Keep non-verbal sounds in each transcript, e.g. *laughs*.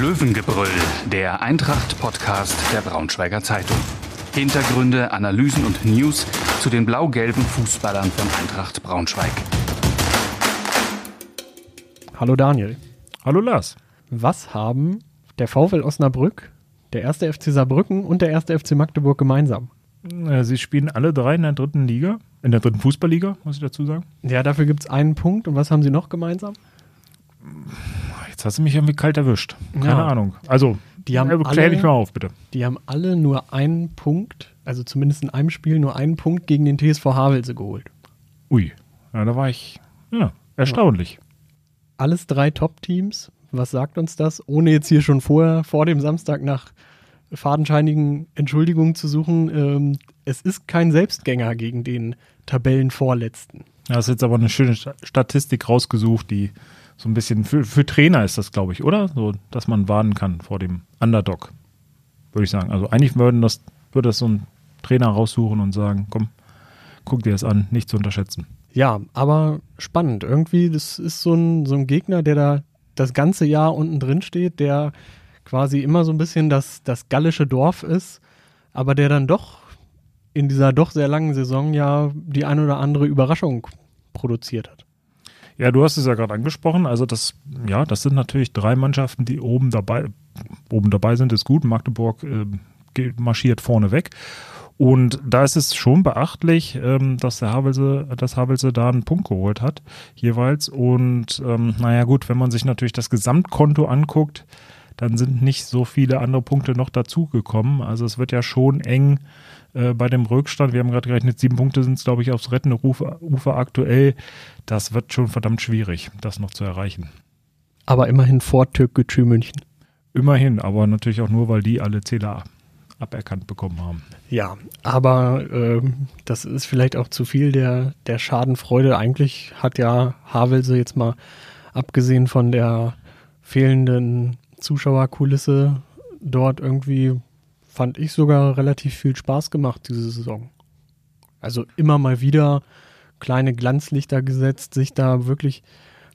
Löwengebrüll, der Eintracht-Podcast der Braunschweiger Zeitung. Hintergründe, Analysen und News zu den blau-gelben Fußballern von Eintracht Braunschweig. Hallo Daniel. Hallo Lars. Was haben der VfL Osnabrück, der erste FC Saarbrücken und der erste FC Magdeburg gemeinsam? Äh, Sie spielen alle drei in der dritten Liga, in der dritten Fußballliga, muss ich dazu sagen. Ja, dafür gibt es einen Punkt. Und was haben sie noch gemeinsam? Jetzt hast du mich irgendwie kalt erwischt. Keine Ja. Ahnung. Also, Die haben klär alle- dich mal auf, bitte. Die haben alle nur einen Punkt, also zumindest in einem Spiel nur einen Punkt gegen den TSV Havelse geholt. Ui, ja, da war ich, ja, erstaunlich. Alles drei Top-Teams. Was sagt uns das? Ohne jetzt hier schon vorher, vor dem Samstag nach fadenscheinigen Entschuldigungen zu suchen. Ähm, es ist kein Selbstgänger gegen den Tabellenvorletzten. Du hast jetzt aber eine schöne Sta- Statistik rausgesucht, die so ein bisschen für, für Trainer ist das, glaube ich, oder? So, dass man warnen kann vor dem Underdog, würde ich sagen. Also eigentlich würden das, würde das so ein Trainer raussuchen und sagen, komm, guck dir das an, nicht zu unterschätzen. Ja, aber spannend. Irgendwie, das ist so ein, so ein Gegner, der da das ganze Jahr unten drin steht, der quasi immer so ein bisschen das, das gallische Dorf ist, aber der dann doch in dieser doch sehr langen Saison ja die ein oder andere Überraschung produziert hat. Ja, du hast es ja gerade angesprochen. Also das, ja, das sind natürlich drei Mannschaften, die oben dabei, oben dabei sind, ist gut. Magdeburg äh, marschiert vorne weg. Und da ist es schon beachtlich, ähm, dass der Havelse, dass Havelse da einen Punkt geholt hat, jeweils. Und ähm, naja gut, wenn man sich natürlich das Gesamtkonto anguckt, dann sind nicht so viele andere Punkte noch dazugekommen. Also es wird ja schon eng äh, bei dem Rückstand. Wir haben gerade gerechnet, sieben Punkte sind es, glaube ich, aufs rettende Ufer, Ufer aktuell. Das wird schon verdammt schwierig, das noch zu erreichen. Aber immerhin vor Türkgücü München. Immerhin, aber natürlich auch nur, weil die alle Zähler aberkannt bekommen haben. Ja, aber ähm, das ist vielleicht auch zu viel der, der Schadenfreude. Eigentlich hat ja Havelse jetzt mal abgesehen von der fehlenden Zuschauerkulisse dort irgendwie, fand ich sogar relativ viel Spaß gemacht diese Saison. Also immer mal wieder kleine Glanzlichter gesetzt, sich da wirklich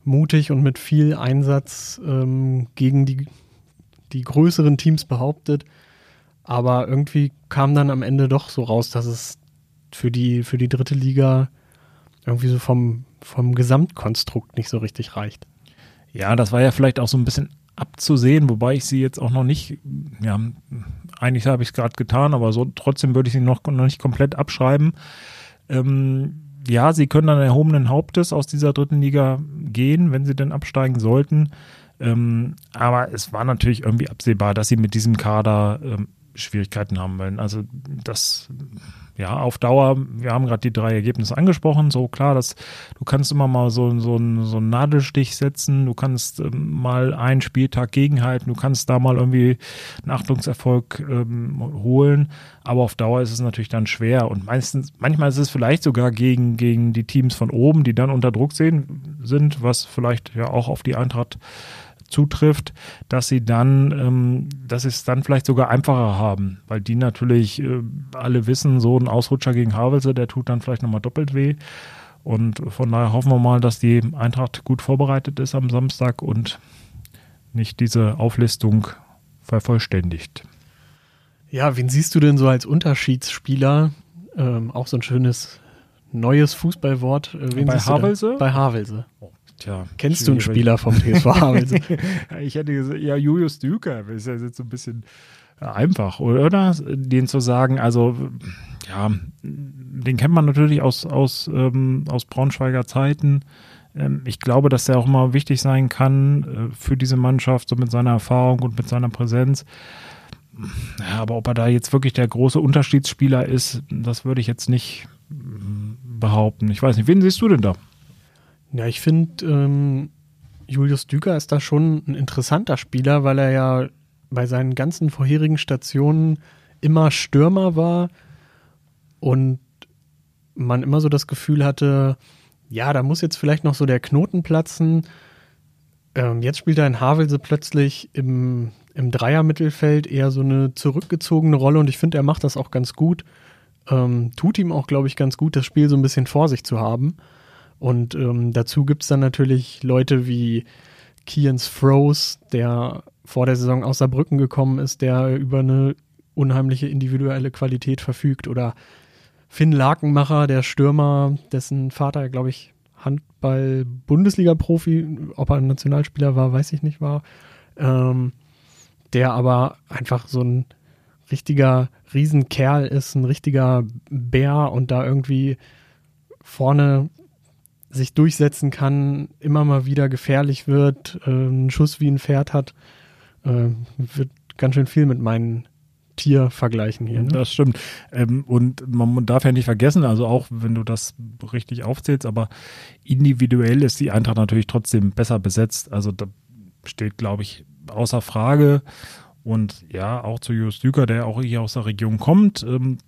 mutig und mit viel Einsatz ähm, gegen die, die größeren Teams behauptet. Aber irgendwie kam dann am Ende doch so raus, dass es für die, für die dritte Liga irgendwie so vom, vom Gesamtkonstrukt nicht so richtig reicht. Ja, das war ja vielleicht auch so ein bisschen abzusehen, wobei ich sie jetzt auch noch nicht, ja, eigentlich habe ich es gerade getan, aber so trotzdem würde ich sie noch, noch nicht komplett abschreiben. Ähm, ja, sie können dann erhobenen Hauptes aus dieser dritten Liga gehen, wenn sie denn absteigen sollten. Ähm, aber es war natürlich irgendwie absehbar, dass sie mit diesem Kader ähm, Schwierigkeiten haben werden. Also das, ja, auf Dauer, wir haben gerade die drei Ergebnisse angesprochen, so klar, dass du kannst immer mal so, so, so einen Nadelstich setzen, du kannst ähm, mal einen Spieltag gegenhalten, du kannst da mal irgendwie einen Achtungserfolg ähm, holen, aber auf Dauer ist es natürlich dann schwer. Und meistens, manchmal ist es vielleicht sogar gegen, gegen die Teams von oben, die dann unter Druck sehen, sind, was vielleicht ja auch auf die Eintracht zutrifft, dass sie dann, ähm, dass sie es dann vielleicht sogar einfacher haben, weil die natürlich äh, alle wissen, so ein Ausrutscher gegen Havelse, der tut dann vielleicht nochmal doppelt weh. Und von daher hoffen wir mal, dass die Eintracht gut vorbereitet ist am Samstag und nicht diese Auflistung vervollständigt. Ja, wen siehst du denn so als Unterschiedsspieler? Ähm, auch so ein schönes neues Fußballwort. Äh, wen Bei? Havelse? Bei Havelse. Tja, Kennst du einen. Spieler vom *laughs* TSV? Ja, ich hätte gesagt, ja, Julius Düker ist ja jetzt so ein bisschen einfach, oder? Den zu sagen, also, ja, den kennt man natürlich aus, aus, ähm, aus Braunschweiger Zeiten. Ähm, ich glaube, dass er auch mal wichtig sein kann äh, für diese Mannschaft, so mit seiner Erfahrung und mit seiner Präsenz. Ja, aber ob er da jetzt wirklich der große Unterschiedsspieler ist, das würde ich jetzt nicht mm, behaupten. Ich weiß nicht, wen siehst du denn da? Ja, ich finde, ähm, Julius Düker ist da schon ein interessanter Spieler, weil er ja bei seinen ganzen vorherigen Stationen immer Stürmer war und man immer so das Gefühl hatte, ja, da muss jetzt vielleicht noch so der Knoten platzen. Ähm, jetzt spielt er in Havelse plötzlich im, im Dreier-Mittelfeld eher so eine zurückgezogene Rolle und ich finde, er macht das auch ganz gut. Ähm, tut ihm auch, glaube ich, ganz gut, das Spiel so ein bisschen vor sich zu haben. Und ähm, dazu gibt es dann natürlich Leute wie Kians Froze, der vor der Saison aus Saarbrücken gekommen ist, der über eine unheimliche individuelle Qualität verfügt. Oder Finn Lakenmacher, der Stürmer, dessen Vater, glaube ich, Handball-Bundesliga-Profi, ob er ein Nationalspieler war, weiß ich nicht war. Ähm, der aber einfach so ein richtiger Riesenkerl ist, ein richtiger Bär und da irgendwie vorne sich durchsetzen kann, immer mal wieder gefährlich wird, äh, einen Schuss wie ein Pferd hat, äh, wird ganz schön viel mit meinen Tier vergleichen hier. Ne? Das stimmt. Ähm, und man darf ja nicht vergessen, also auch wenn du das richtig aufzählst, aber individuell ist die Eintracht natürlich trotzdem besser besetzt. Also da steht, glaube ich, außer Frage. Und ja, auch zu Jus Düker, der auch hier aus der Region kommt, ähm,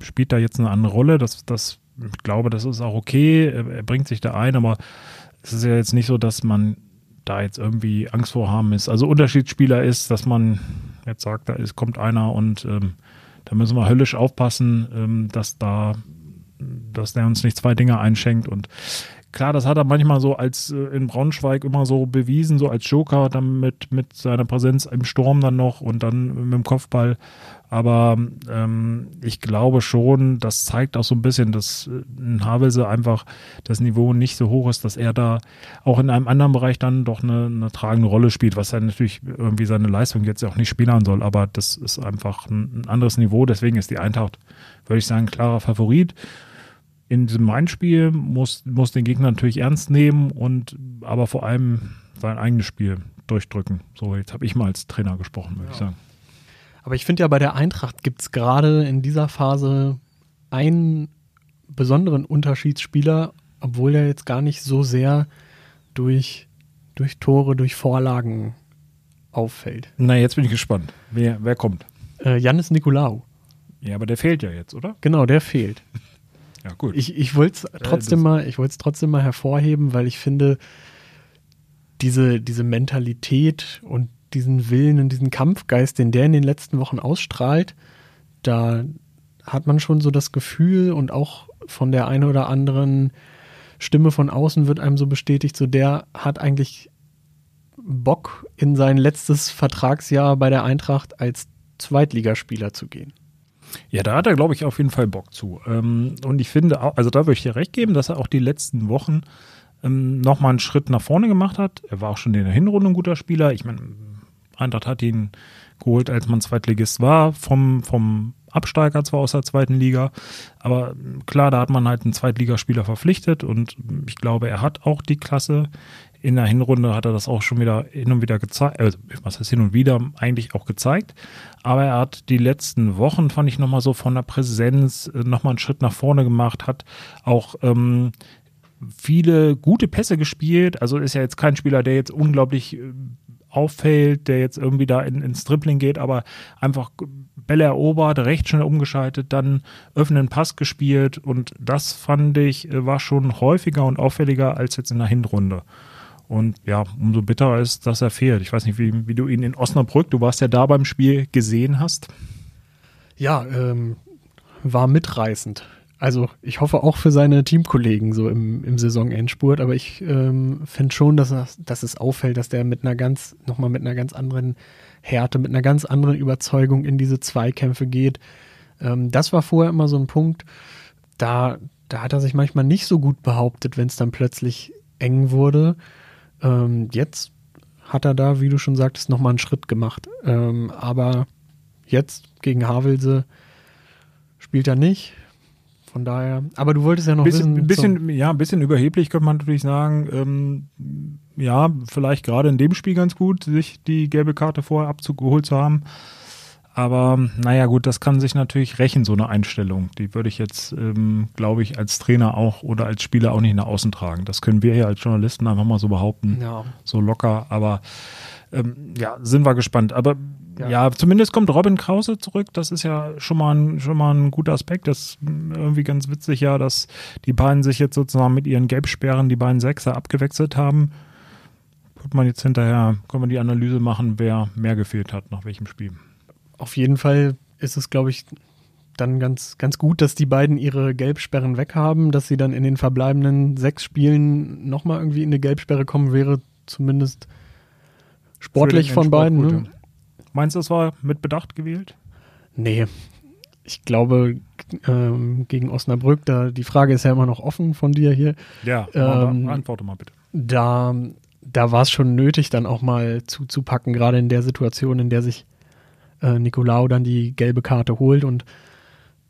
spielt da jetzt eine andere Rolle. Das, das, ich glaube, das ist auch okay. Er, bringt sich da ein, aber es ist ja jetzt nicht so, dass man da jetzt irgendwie Angst vor haben ist. Also Unterschiedsspieler ist, dass man jetzt sagt, da ist, kommt einer und ähm, da müssen wir höllisch aufpassen, ähm, dass da, dass der uns nicht zwei Dinge einschenkt und klar, das hat er manchmal so als äh, in Braunschweig immer so bewiesen, so als Joker, dann mit, mit seiner Präsenz im Sturm dann noch und dann mit dem Kopfball. Aber ähm, ich glaube schon, das zeigt auch so ein bisschen, dass in äh, Havelse einfach das Niveau nicht so hoch ist, dass er da auch in einem anderen Bereich dann doch eine, eine tragende Rolle spielt, was er natürlich irgendwie seine Leistung jetzt auch nicht spielen soll. Aber das ist einfach ein, ein anderes Niveau. Deswegen ist die Eintracht, würde ich sagen, klarer Favorit in diesem Main-Spiel muss, muss den Gegner natürlich ernst nehmen und aber vor allem sein eigenes Spiel durchdrücken. So, jetzt habe ich mal als Trainer gesprochen, würde ja. ich sagen. Aber ich finde ja, bei der Eintracht gibt es gerade in dieser Phase einen besonderen Unterschiedsspieler, obwohl er jetzt gar nicht so sehr durch, durch Tore, durch Vorlagen auffällt. Na, jetzt bin ich gespannt. Wer, wer kommt? Äh, Janis Nikolaou. Ja, aber der fehlt ja jetzt, oder? Genau, der fehlt. *laughs* Ja, gut. Ich, ich wollte es trotzdem, mal, trotzdem mal hervorheben, weil ich finde, diese, diese Mentalität und diesen Willen und diesen Kampfgeist, den der in den letzten Wochen ausstrahlt, da hat man schon so das Gefühl und auch von der einen oder anderen Stimme von außen wird einem so bestätigt, so der hat eigentlich Bock in sein letztes Vertragsjahr bei der Eintracht als Zweitligaspieler zu gehen. Ja, da hat er, glaube ich, auf jeden Fall Bock zu. Ähm, und ich finde, also da würde ich dir recht geben, dass er auch die letzten Wochen ähm, nochmal einen Schritt nach vorne gemacht hat. Er war auch schon in der Hinrunde ein guter Spieler. Ich meine, Eintracht hat ihn geholt, als man Zweitligist war, vom, vom Absteiger zwar aus der zweiten Liga, aber klar, da hat man halt einen Zweitligaspieler verpflichtet und ich glaube, er hat auch die Klasse in der Hinrunde hat er das auch schon wieder hin und wieder gezeigt, also was heißt hin und wieder eigentlich auch gezeigt. Aber er hat die letzten Wochen, fand ich nochmal so von der Präsenz äh, nochmal einen Schritt nach vorne gemacht, hat auch ähm, viele gute Pässe gespielt. Also ist ja jetzt kein Spieler, der jetzt unglaublich äh, auffällt, der jetzt irgendwie da in, ins Dribbling geht, aber einfach Bälle erobert, recht schnell umgeschaltet, dann öffnen Pass gespielt und das fand ich war schon häufiger und auffälliger als jetzt in der Hinrunde. Und ja, umso bitterer ist, dass er fehlt. Ich weiß nicht, wie, wie du ihn in Osnabrück, du warst ja da beim Spiel, gesehen hast. Ja, ähm, war mitreißend. Also ich hoffe auch für seine Teamkollegen so im, im Saisonendspurt, aber ich ähm, finde schon, dass, er, dass es auffällt, dass der mit einer ganz, nochmal mit einer ganz anderen Härte, mit einer ganz anderen Überzeugung in diese Zweikämpfe geht. Ähm, das war vorher immer so ein Punkt, da, da hat er sich manchmal nicht so gut behauptet, wenn es dann plötzlich eng wurde. Ähm, jetzt hat er da, wie du schon sagtest, nochmal einen Schritt gemacht. Ähm, aber jetzt gegen Havelse spielt er nicht. Von daher, aber du wolltest ja noch bisschen, wissen. Bisschen, ja, ein bisschen überheblich könnte man natürlich sagen. Ähm, ja, vielleicht gerade in dem Spiel ganz gut, sich die gelbe Karte vorher abgeholt zu haben. Aber naja, gut, das kann sich natürlich rächen, so eine Einstellung. Die würde ich jetzt, ähm, glaube ich, als Trainer auch oder als Spieler auch nicht nach außen tragen. Das können wir hier als Journalisten einfach mal so behaupten. Ja. So locker. Aber ähm, ja, sind wir gespannt. Aber ja. ja. zumindest kommt Robin Krause zurück. Das ist ja schon mal ein, schon mal ein guter Aspekt. Das ist irgendwie ganz witzig, ja, dass die beiden sich jetzt sozusagen mit ihren Gelbsperren, die beiden Sechser, abgewechselt haben. Wird man jetzt hinterher, können wir die Analyse machen, wer mehr gefehlt hat, nach welchem Spiel auf jeden Fall ist es, glaube ich, dann ganz, ganz gut, dass die beiden ihre Gelbsperren weghaben, dass sie dann in den verbleibenden sechs Spielen nochmal irgendwie in eine Gelbsperre kommen, wäre zumindest sportlich von beiden. Ne? Meinst du, das war mit Bedacht gewählt? Nee. Ich glaube, ähm, gegen Osnabrück, da die Frage ist ja immer noch offen von dir hier. Ja, Ähm, antworte mal bitte. Da, da war es schon nötig, dann auch mal zuzupacken, gerade in der Situation, in der sich äh, Nicolau dann die gelbe Karte holt und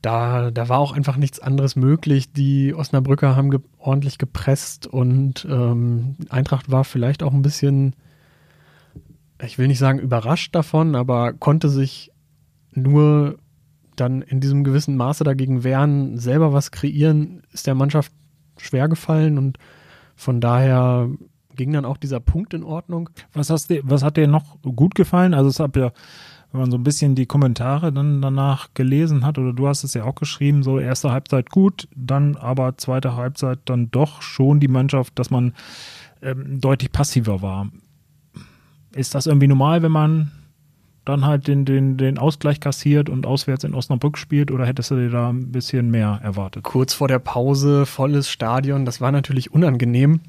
da, da war auch einfach nichts anderes möglich. Die Osnabrücker haben ge ordentlich gepresst und ähm, Eintracht war vielleicht auch ein bisschen, ich will nicht sagen überrascht davon, aber konnte sich nur dann in diesem gewissen Maße dagegen wehren, selber was kreieren, ist der Mannschaft schwer gefallen und von daher ging dann auch dieser Punkt in Ordnung. Was, hast du, was hat dir noch gut gefallen? Also es hat ja, wenn man so ein bisschen die Kommentare dann danach gelesen hat, oder du hast es ja auch geschrieben, so erste Halbzeit gut, dann aber zweite Halbzeit dann doch schon die Mannschaft, dass man ähm, deutlich passiver war. Ist das irgendwie normal, wenn man dann halt den, den, den Ausgleich kassiert und auswärts in Osnabrück spielt, oder hättest du dir da ein bisschen mehr erwartet? Kurz vor der Pause, volles Stadion, das war natürlich unangenehm.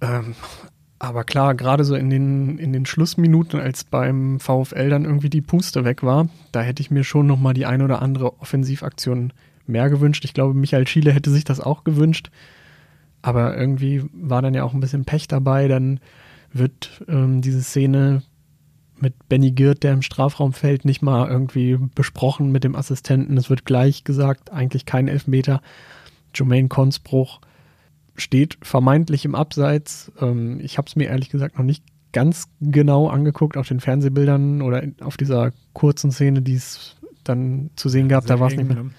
Ähm, aber klar, gerade so in den, in den Schlussminuten, als beim VfL dann irgendwie die Puste weg war, da hätte ich mir schon nochmal die ein oder andere Offensivaktion mehr gewünscht. Ich glaube, Michael Schiele hätte sich das auch gewünscht. Aber irgendwie war dann ja auch ein bisschen Pech dabei. Dann wird ähm, diese Szene mit Benny Girt, der im Strafraum fällt, nicht mal irgendwie besprochen mit dem Assistenten. Es wird gleich gesagt, eigentlich kein Elfmeter. Jermaine Konsbruch steht vermeintlich im Abseits. Ähm, ich habe es mir ehrlich gesagt noch nicht ganz genau angeguckt auf den Fernsehbildern oder auf dieser kurzen Szene, die es dann zu sehen gab. Sehr da war es nicht mehr. ne?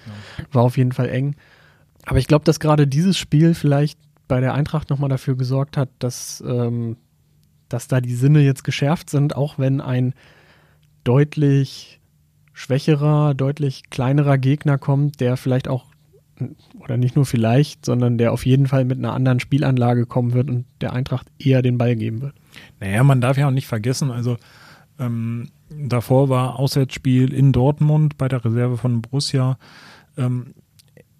War auf jeden Fall eng. Aber ich glaube, dass gerade dieses Spiel vielleicht bei der Eintracht nochmal dafür gesorgt hat, dass, ähm, dass da die Sinne jetzt geschärft sind, auch wenn ein deutlich schwächerer, deutlich kleinerer Gegner kommt, der vielleicht auch, oder nicht nur vielleicht, sondern der auf jeden Fall mit einer anderen Spielanlage kommen wird und der Eintracht eher den Ball geben wird. Naja, man darf ja auch nicht vergessen, also ähm, davor war Auswärtsspiel in Dortmund bei der Reserve von Borussia. Ähm,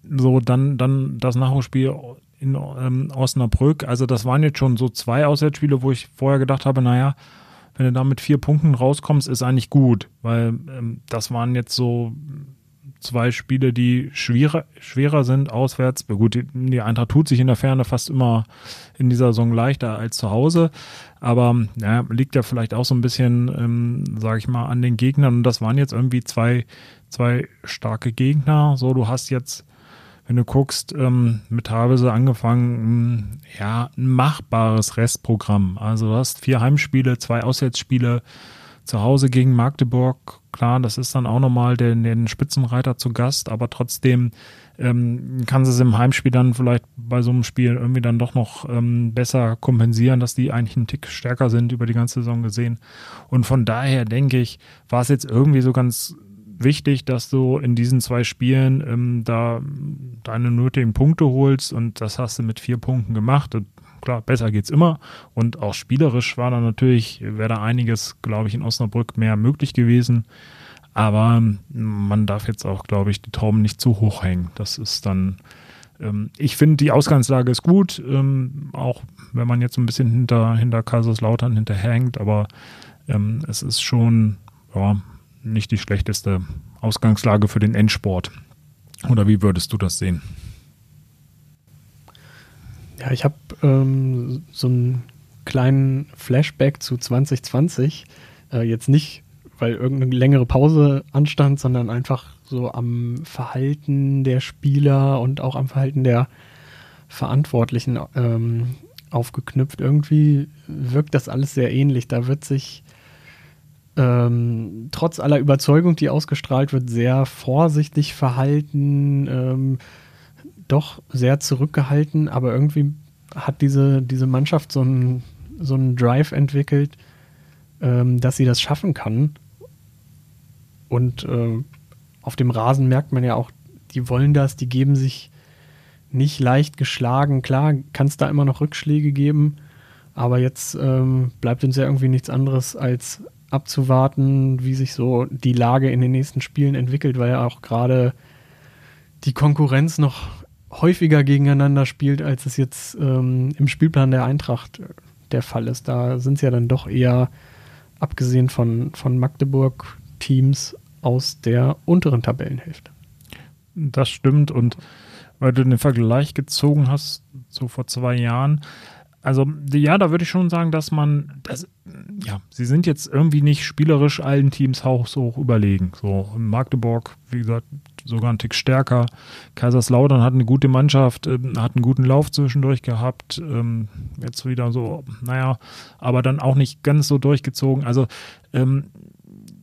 so, dann, dann das Nachholspiel in ähm, Osnabrück. Also das waren jetzt schon so zwei Auswärtsspiele, wo ich vorher gedacht habe, naja, wenn du da mit vier Punkten rauskommst, ist eigentlich gut, weil ähm, das waren jetzt so zwei Spiele, die schwerer, schwerer sind auswärts. Gut, die, die Eintracht tut sich in der Ferne fast immer in dieser Saison leichter als zu Hause. Aber ja, liegt ja vielleicht auch so ein bisschen, ähm, sage ich mal, an den Gegnern. Und das waren jetzt irgendwie zwei, zwei starke Gegner. So, du hast jetzt, wenn du guckst, ähm, mit Havelse angefangen, mh, ja, ein machbares Restprogramm. Also du hast vier Heimspiele, zwei Auswärtsspiele, zu Hause gegen Magdeburg, klar, das ist dann auch nochmal den, den Spitzenreiter zu Gast, aber trotzdem ähm, kann es im Heimspiel dann vielleicht bei so einem Spiel irgendwie dann doch noch ähm, besser kompensieren, dass die eigentlich einen Tick stärker sind über die ganze Saison gesehen. Und von daher denke ich, war es jetzt irgendwie so ganz wichtig, dass du in diesen zwei Spielen ähm, da deine nötigen Punkte holst und das hast du mit vier Punkten gemacht. Und klar, besser geht's immer. Und auch spielerisch war da natürlich, wäre da einiges, glaube ich, in Osnabrück mehr möglich gewesen. Aber ähm, man darf jetzt auch, glaube ich, die Tauben nicht zu hoch hängen. Das ist dann, ähm, ich finde, die Ausgangslage ist gut, ähm, auch wenn man jetzt ein bisschen hinter, hinter Kaiserslautern hinterhängt, aber ähm, es ist schon ja, nicht die schlechteste Ausgangslage für den Endsport. Oder wie würdest du das sehen? Ja, ich habe ähm, so einen kleinen Flashback zu 2020. Äh, jetzt nicht, weil irgendeine längere Pause anstand, sondern einfach so am Verhalten der Spieler und auch am Verhalten der Verantwortlichen ähm, aufgeknüpft. Irgendwie wirkt das alles sehr ähnlich. Da wird sich ähm, trotz aller Überzeugung, die ausgestrahlt wird, sehr vorsichtig verhalten. Ähm, doch sehr zurückgehalten, aber irgendwie hat diese, diese Mannschaft so einen, so einen Drive entwickelt, ähm, dass sie das schaffen kann. Und äh, auf dem Rasen merkt man ja auch, die wollen das, die geben sich nicht leicht geschlagen. Klar, kann es da immer noch Rückschläge geben, aber jetzt ähm, bleibt uns ja irgendwie nichts anderes als abzuwarten, wie sich so die Lage in den nächsten Spielen entwickelt, weil ja auch gerade die Konkurrenz noch häufiger gegeneinander spielt, als es jetzt ähm, im Spielplan der Eintracht der Fall ist. Da sind es ja dann doch eher, abgesehen von, von Magdeburg, Teams aus der unteren Tabellenhälfte. Das stimmt und weil du den Vergleich gezogen hast, so vor zwei Jahren, also ja, da würde ich schon sagen, dass man, das, ja, sie sind jetzt irgendwie nicht spielerisch allen Teams haushoch überlegen. So Magdeburg, wie gesagt, sogar ein Tick stärker. Kaiserslautern hat eine gute Mannschaft, äh, hat einen guten Lauf zwischendurch gehabt. Ähm, jetzt wieder so, naja, aber dann auch nicht ganz so durchgezogen. Also ähm,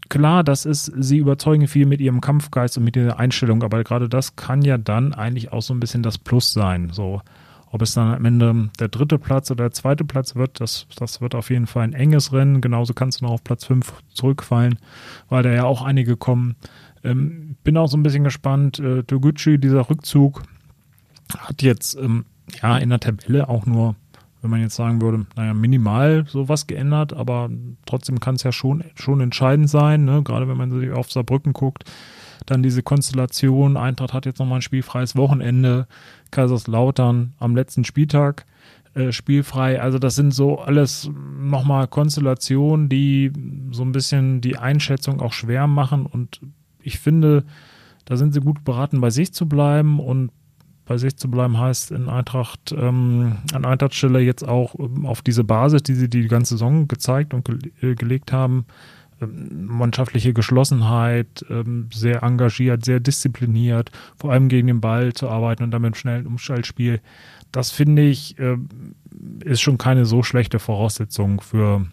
klar, das ist, sie überzeugen viel mit ihrem Kampfgeist und mit dieser Einstellung, aber gerade das kann ja dann eigentlich auch so ein bisschen das Plus sein. So, ob es dann am Ende der dritte Platz oder der zweite Platz wird, das, das wird auf jeden Fall ein enges Rennen. Genauso kannst du noch auf Platz 5 zurückfallen, weil da ja auch einige kommen. Ähm, bin auch so ein bisschen gespannt. Äh, Toguchi, dieser Rückzug, hat jetzt ähm, ja in der Tabelle auch nur, wenn man jetzt sagen würde, naja, minimal sowas geändert, aber trotzdem kann es ja schon, schon entscheidend sein, ne? gerade wenn man sich auf Saarbrücken guckt. Dann diese Konstellation, Eintracht hat jetzt nochmal ein spielfreies Wochenende, Kaiserslautern am letzten Spieltag äh, spielfrei. Also das sind so alles nochmal Konstellationen, die so ein bisschen die Einschätzung auch schwer machen. Und ich finde, da sind sie gut beraten, bei sich zu bleiben. Und bei sich zu bleiben heißt in Eintracht, ähm, an Eintrachtstelle jetzt auch ähm, auf diese Basis, die sie die ganze Saison gezeigt und ge äh, gelegt haben, mannschaftliche Geschlossenheit, ähm, sehr engagiert, sehr diszipliniert, vor allem gegen den Ball zu arbeiten und damit im schnellen Umschaltspiel. Das finde ich, ähm, ist schon keine so schlechte Voraussetzung für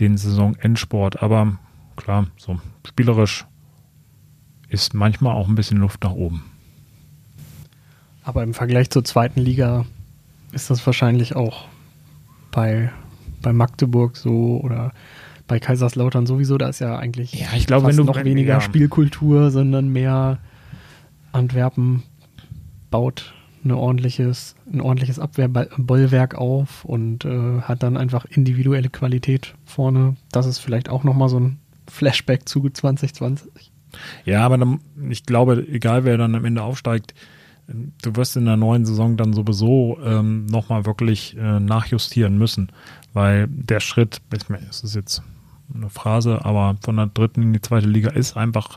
den Saisonendsport. Aber klar, so spielerisch ist manchmal auch ein bisschen Luft nach oben. Aber im Vergleich zur zweiten Liga ist das wahrscheinlich auch bei, bei Magdeburg so oder bei Kaiserslautern sowieso, da ist ja eigentlich ja, ich glaube, wenn du noch weniger. Spielkultur, sondern mehr Antwerpen baut eine ordentliches, ein ordentliches Abwehrbollwerk auf und äh, hat dann einfach individuelle Qualität vorne. Das ist vielleicht auch nochmal so ein Flashback zu 2020. Ja, aber dann, ich glaube, egal wer dann am Ende aufsteigt, du wirst in der neuen Saison dann sowieso ähm, nochmal wirklich äh, nachjustieren müssen, weil der Schritt, es ist jetzt eine Phrase, aber von der dritten in die zweite Liga ist einfach,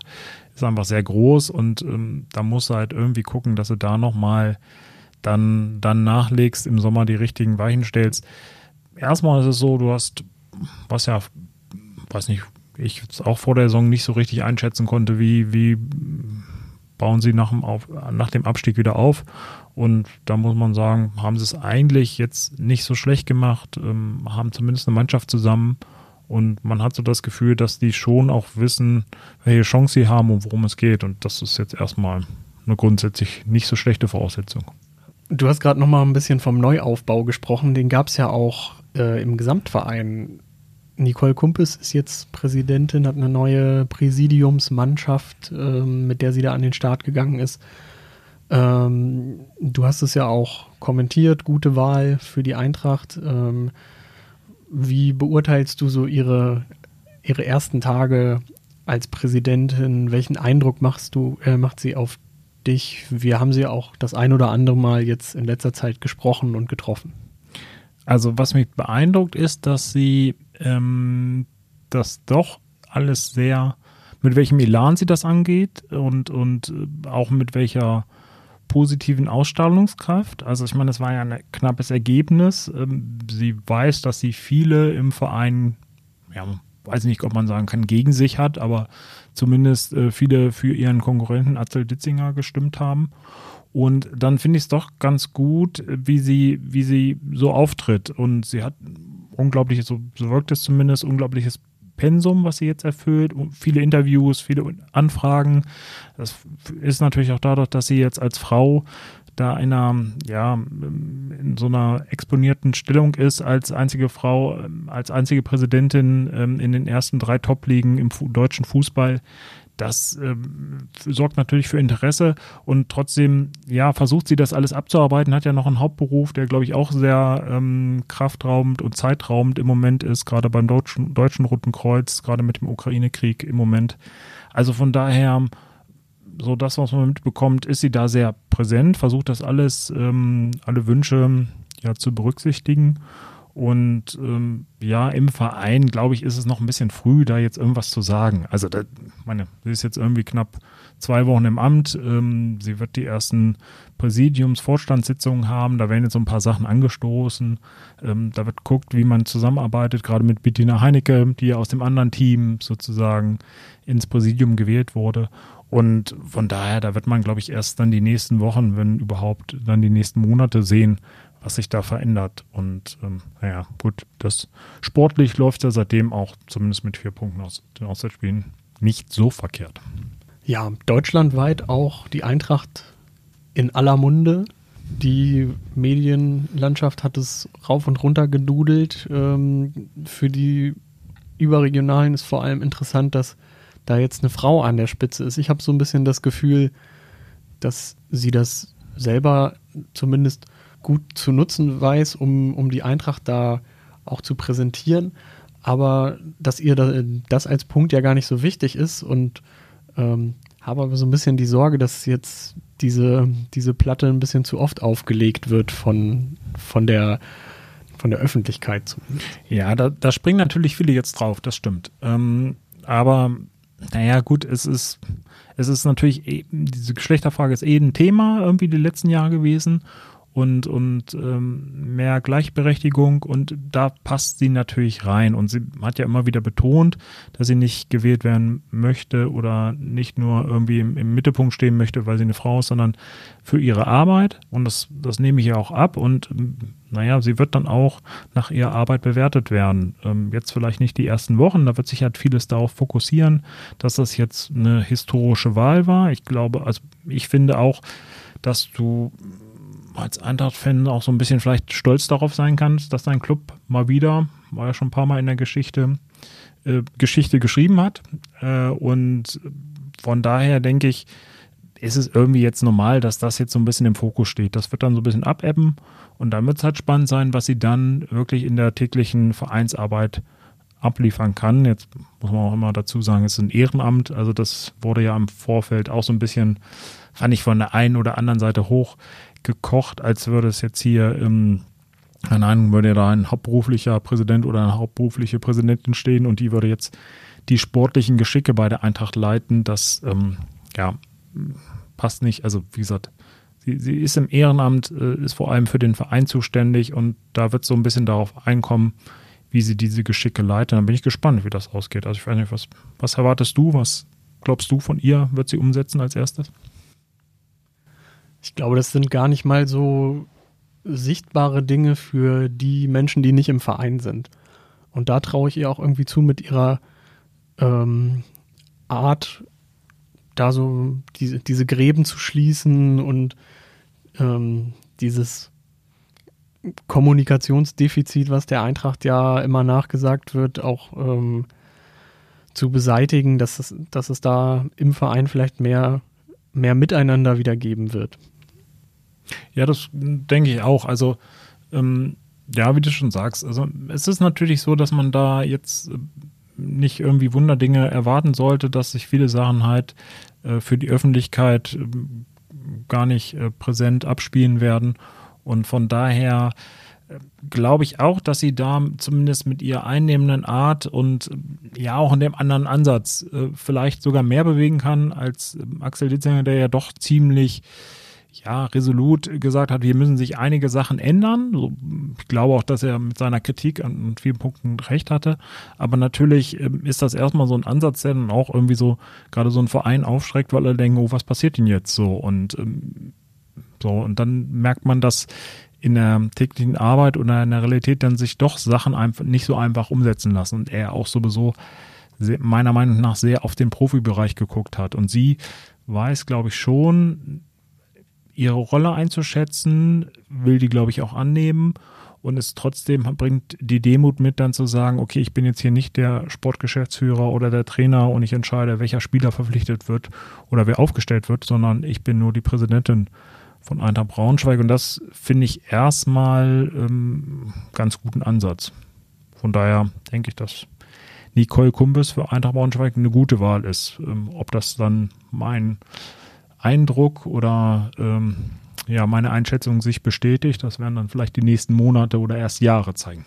ist einfach sehr groß und ähm, da musst du halt irgendwie gucken, dass du da nochmal dann, dann nachlegst, im Sommer die richtigen Weichen stellst. Erstmal ist es so, du hast, was ja, weiß nicht, ich auch vor der Saison nicht so richtig einschätzen konnte, wie, wie bauen sie nach dem, auf, nach dem Abstieg wieder auf. Und da muss man sagen, haben sie es eigentlich jetzt nicht so schlecht gemacht, ähm, haben zumindest eine Mannschaft zusammen und man hat so das Gefühl, dass die schon auch wissen, welche Chance sie haben und worum es geht. Und das ist jetzt erstmal eine grundsätzlich nicht so schlechte Voraussetzung. Du hast gerade noch mal ein bisschen vom Neuaufbau gesprochen. Den gab es ja auch äh, im Gesamtverein. Nicole Kumpes ist jetzt Präsidentin, hat eine neue Präsidiumsmannschaft, ähm, mit der sie da an den Start gegangen ist. Ähm, du hast es ja auch kommentiert, gute Wahl für die Eintracht. Ähm, wie beurteilst du so ihre, ihre ersten Tage als Präsidentin? Welchen Eindruck machst du, äh, macht sie auf dich? Wir haben sie auch das ein oder andere Mal jetzt in letzter Zeit gesprochen und getroffen. Also was mich beeindruckt ist, dass sie ähm, das doch alles sehr, mit welchem Elan sie das angeht und, und äh, auch mit welcher positiven Ausstrahlungskraft. Also ich meine, es war ja ein knappes Ergebnis. Ähm, sie weiß, dass sie viele im Verein, ja, weiß nicht, ob man sagen kann, gegen sich hat, aber zumindest äh, viele für ihren Konkurrenten Atzel Ditzinger gestimmt haben. Und dann finde ich es doch ganz gut, wie sie, wie sie so auftritt. Und sie hat unglaubliches, so, so wirkt es zumindest, unglaubliches Pensum, was sie jetzt erfüllt, viele Interviews, viele Anfragen. Das ist natürlich auch dadurch, dass sie jetzt als Frau da einer, ja, in so einer exponierten Stellung ist, als einzige Frau, als einzige Präsidentin ähm, in den ersten drei Top-Ligen im deutschen Fußball. Das ähm, sorgt natürlich für Interesse und trotzdem, ja, versucht sie das alles abzuarbeiten, hat ja noch einen Hauptberuf, der, glaube ich, auch sehr ähm, kraftraubend und zeitraubend im Moment ist, gerade beim Deutschen, Deutschen Roten Kreuz, gerade mit dem Ukraine-Krieg im Moment. Also von daher, so das, was man mitbekommt, ist sie da sehr präsent, versucht das alles, ähm, alle Wünsche ja zu berücksichtigen. Und ähm, ja, im Verein, glaube ich, ist es noch ein bisschen früh, da jetzt irgendwas zu sagen. Also, da, meine, sie ist jetzt irgendwie knapp zwei Wochen im Amt. Ähm, sie wird die ersten Präsidiums-Vorstandssitzungen haben. Da werden jetzt so ein paar Sachen angestoßen. Ähm, da wird guckt, wie man zusammenarbeitet, gerade mit Bettina Heinecke, die ja aus dem anderen Team sozusagen ins Präsidium gewählt wurde. Und von daher, da wird man, glaube ich, erst dann die nächsten Wochen, wenn überhaupt, dann die nächsten Monate sehen, was sich da verändert. Und ähm, naja, gut, das sportlich läuft ja seitdem auch zumindest mit vier Punkten aus den Auswärtsspielen nicht so verkehrt. Ja, deutschlandweit auch die Eintracht in aller Munde. Die Medienlandschaft hat es rauf und runter gedudelt. Ähm, für die Überregionalen ist vor allem interessant, dass da jetzt eine Frau an der Spitze ist. Ich habe so ein bisschen das Gefühl, dass sie das selber zumindest gut zu nutzen weiß, um, um die Eintracht da auch zu präsentieren, aber dass ihr das als Punkt ja gar nicht so wichtig ist und ähm, habe aber so ein bisschen die Sorge, dass jetzt diese, diese Platte ein bisschen zu oft aufgelegt wird von, von der von der Öffentlichkeit. Ja, da, da springen natürlich viele jetzt drauf, das stimmt. Ähm, aber naja, gut, es ist, es ist natürlich, eh, diese Geschlechterfrage ist eh ein Thema irgendwie die letzten Jahre gewesen und, und ähm, mehr Gleichberechtigung und da passt sie natürlich rein. Und sie hat ja immer wieder betont, dass sie nicht gewählt werden möchte oder nicht nur irgendwie im, im Mittelpunkt stehen möchte, weil sie eine Frau ist, sondern für ihre Arbeit. Und das, das nehme ich ja auch ab. Und naja, sie wird dann auch nach ihrer Arbeit bewertet werden. Ähm, jetzt vielleicht nicht die ersten Wochen, da wird sich halt vieles darauf fokussieren, dass das jetzt eine historische Wahl war. Ich glaube, also ich finde auch, dass du als Eintracht-Fan auch so ein bisschen vielleicht stolz darauf sein kannst, dass dein Club mal wieder, war ja schon ein paar Mal in der Geschichte, äh, Geschichte geschrieben hat. Äh, und von daher denke ich, ist es irgendwie jetzt normal, dass das jetzt so ein bisschen im Fokus steht. Das wird dann so ein bisschen abebben und dann wird es halt spannend sein, was sie dann wirklich in der täglichen Vereinsarbeit abliefern kann. Jetzt muss man auch immer dazu sagen, es ist ein Ehrenamt. Also das wurde ja im Vorfeld auch so ein bisschen, fand ich von der einen oder anderen Seite hoch gekocht, als würde es jetzt hier im Nein, würde da ein hauptberuflicher Präsident oder eine hauptberufliche Präsidentin stehen und die würde jetzt die sportlichen Geschicke bei der Eintracht leiten. Das ähm, ja, passt nicht. Also wie gesagt, sie, sie ist im Ehrenamt, äh, ist vor allem für den Verein zuständig und da wird so ein bisschen darauf einkommen, wie sie diese Geschicke leitet. Dann bin ich gespannt, wie das ausgeht. Also ich weiß nicht, was, was erwartest du? Was glaubst du von ihr? Wird sie umsetzen als erstes? Ich glaube, das sind gar nicht mal so sichtbare Dinge für die Menschen, die nicht im Verein sind. Und da traue ich ihr auch irgendwie zu mit ihrer ähm, Art, da so diese, diese Gräben zu schließen und ähm, dieses Kommunikationsdefizit, was der Eintracht ja immer nachgesagt wird, auch ähm, zu beseitigen, dass es, dass es da im Verein vielleicht mehr, mehr Miteinander wieder geben wird. Ja, das denke ich auch. Also, ähm, ja, wie du schon sagst, also es ist natürlich so, dass man da jetzt äh, nicht irgendwie Wunderdinge erwarten sollte, dass sich viele Sachen halt äh, für die Öffentlichkeit äh, gar nicht äh, präsent abspielen werden. Und von daher äh, glaube ich auch, dass sie da zumindest mit ihrer einnehmenden Art und äh, ja auch in dem anderen Ansatz vielleicht sogar mehr bewegen kann als Axel Ditzinger, der ja doch ziemlich ja, resolut gesagt hat, hier müssen sich einige Sachen ändern. Ich glaube auch, dass er mit seiner Kritik an vielen Punkten recht hatte. Aber natürlich ähm, ist das erstmal so ein Ansatz, der dann auch irgendwie so gerade so ein Verein aufschreckt, weil er denkt, oh, was passiert denn jetzt so? Und ähm, so, und dann merkt man, dass in der täglichen Arbeit oder in der Realität dann sich doch Sachen einfach nicht so einfach umsetzen lassen und er auch sowieso meiner Meinung nach sehr auf den Profibereich geguckt hat. Und sie weiß, glaube ich, schon, ihre Rolle einzuschätzen, will die, glaube ich, auch annehmen und es trotzdem bringt die Demut mit, dann zu sagen, okay, ich bin jetzt hier nicht der Sportgeschäftsführer oder der Trainer und ich entscheide, welcher Spieler verpflichtet wird oder wer aufgestellt wird, sondern ich bin nur die Präsidentin von Eintracht Braunschweig und das finde ich erstmal ähm, ganz guten Ansatz. Von daher denke ich, dass Nicole Kumbes für Eintracht Braunschweig eine gute Wahl ist. Ähm, ob das dann mein Eindruck oder ähm, ja, meine Einschätzung sich bestätigt. Das werden dann vielleicht die nächsten Monate oder erst Jahre zeigen.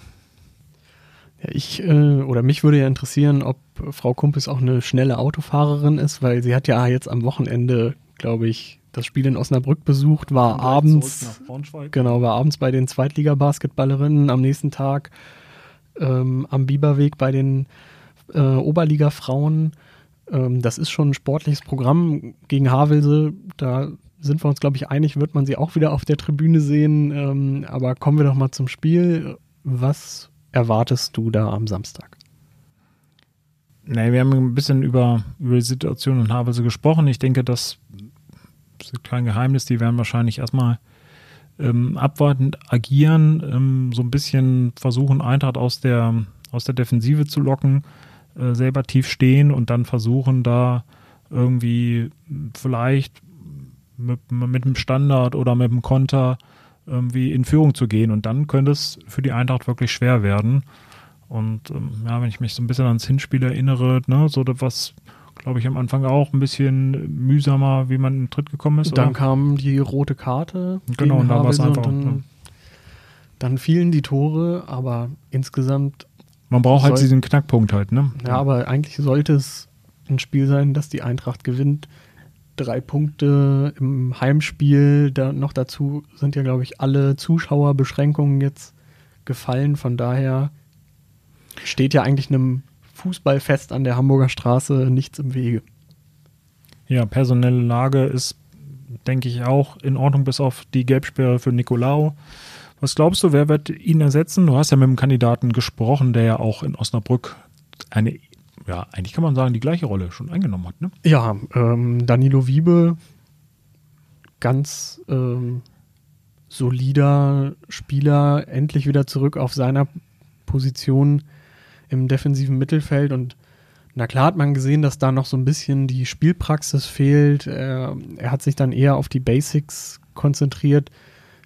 Ja, ich äh, oder mich würde ja interessieren, ob Frau Kumpis auch eine schnelle Autofahrerin ist, weil sie hat ja jetzt am Wochenende, glaube ich, das Spiel in Osnabrück besucht, war abends genau war abends bei den Zweitliga-Basketballerinnen, am nächsten Tag ähm, am Biberweg bei den äh, Oberliga-Frauen. Ähm, das ist schon ein sportliches Programm gegen Havelse. Da sind wir uns, glaube ich, einig, wird man sie auch wieder auf der Tribüne sehen. Ähm, aber kommen wir doch mal zum Spiel. Was erwartest du da am Samstag? Nee, wir haben ein bisschen über, über die Situation in Havelse gesprochen. Ich denke, das ist kein Geheimnis. Die werden wahrscheinlich erstmal ähm, abwartend agieren, ähm, so ein bisschen versuchen, Eintracht aus der, aus der Defensive zu locken, äh, selber tief stehen und dann versuchen, da irgendwie vielleicht mit, mit einem Standard oder mit einem Konter irgendwie in Führung zu gehen. Und dann könnte es für die Eintracht wirklich schwer werden. Und ähm, ja, wenn ich mich so ein bisschen ans Hinspiel erinnere, ne, so was, glaube ich, am Anfang auch ein bisschen mühsamer, wie man in den Tritt gekommen ist. Dann oder? kam die rote Karte. Genau, und dann war es einfach. Dann, ja. dann, fielen die Tore, aber insgesamt. Man braucht halt diesen Knackpunkt halt, ne? Ja, aber eigentlich sollte es ein Spiel sein, dass die Eintracht gewinnt drei Punkte im Heimspiel. Da noch dazu sind ja, glaube ich, alle Zuschauerbeschränkungen jetzt gefallen. Von daher steht ja eigentlich einem Fußballfest an der Hamburger Straße nichts im Wege. Ja, personelle Lage ist, denke ich, auch in Ordnung, bis auf die Gelbsperre für Nicolau. Was glaubst du, wer wird ihn ersetzen? Du hast ja mit dem Kandidaten gesprochen, der ja auch in Osnabrück eine ja, eigentlich kann man sagen, die gleiche Rolle schon eingenommen hat. Ne? Ja, ähm, Danilo Wiebe, ganz ähm, solider Spieler, endlich wieder zurück auf seiner Position im defensiven Mittelfeld und na klar hat man gesehen, dass da noch so ein bisschen die Spielpraxis fehlt. Er, er hat sich dann eher auf die Basics konzentriert,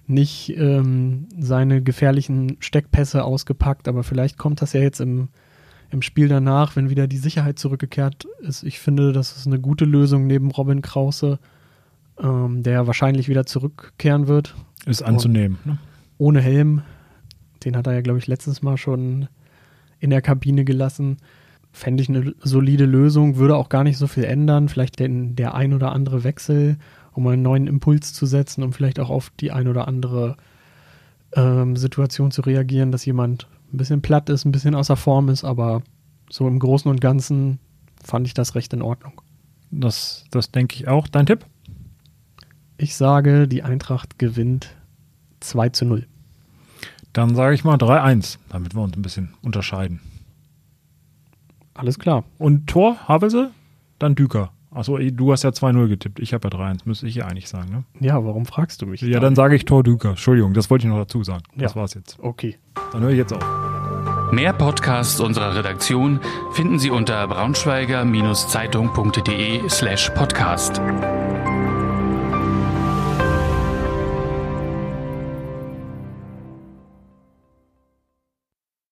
nicht ähm, seine gefährlichen Steckpässe ausgepackt, aber vielleicht kommt das ja jetzt im im Spiel danach, wenn wieder die Sicherheit zurückgekehrt ist. Ich finde, das ist eine gute Lösung neben Robin Krause, ähm, der wahrscheinlich wieder zurückkehren wird. Ist anzunehmen. Ne? Ohne Helm. Den hat er ja, glaube ich, letztes Mal schon in der Kabine gelassen. Fände ich eine solide Lösung, würde auch gar nicht so viel ändern. Vielleicht den, der ein oder andere Wechsel, um einen neuen Impuls zu setzen, um vielleicht auch auf die ein oder andere ähm, Situation zu reagieren, dass jemand ein bisschen platt ist, ein bisschen außer Form ist, aber so im Großen und Ganzen fand ich das recht in Ordnung. Das, das denke ich auch. Dein Tipp? Ich sage, die Eintracht gewinnt 2 zu 0. Dann sage ich mal 3-1, damit wir uns ein bisschen unterscheiden. Alles klar. Und Tor, Havelse? Dann Düker. Achso, du hast ja 2-0 getippt. Ich habe ja 3-1. Müsste ich ja eigentlich sagen, ne? Ja, warum fragst du mich? Ja, dann sage ich Tor Düker. Entschuldigung, das wollte ich noch dazu sagen. Ja. Das war's jetzt. Okay. Dann höre ich jetzt auf. Mehr Podcasts unserer Redaktion finden Sie unter braunschweiger-zeitung.de slash podcast.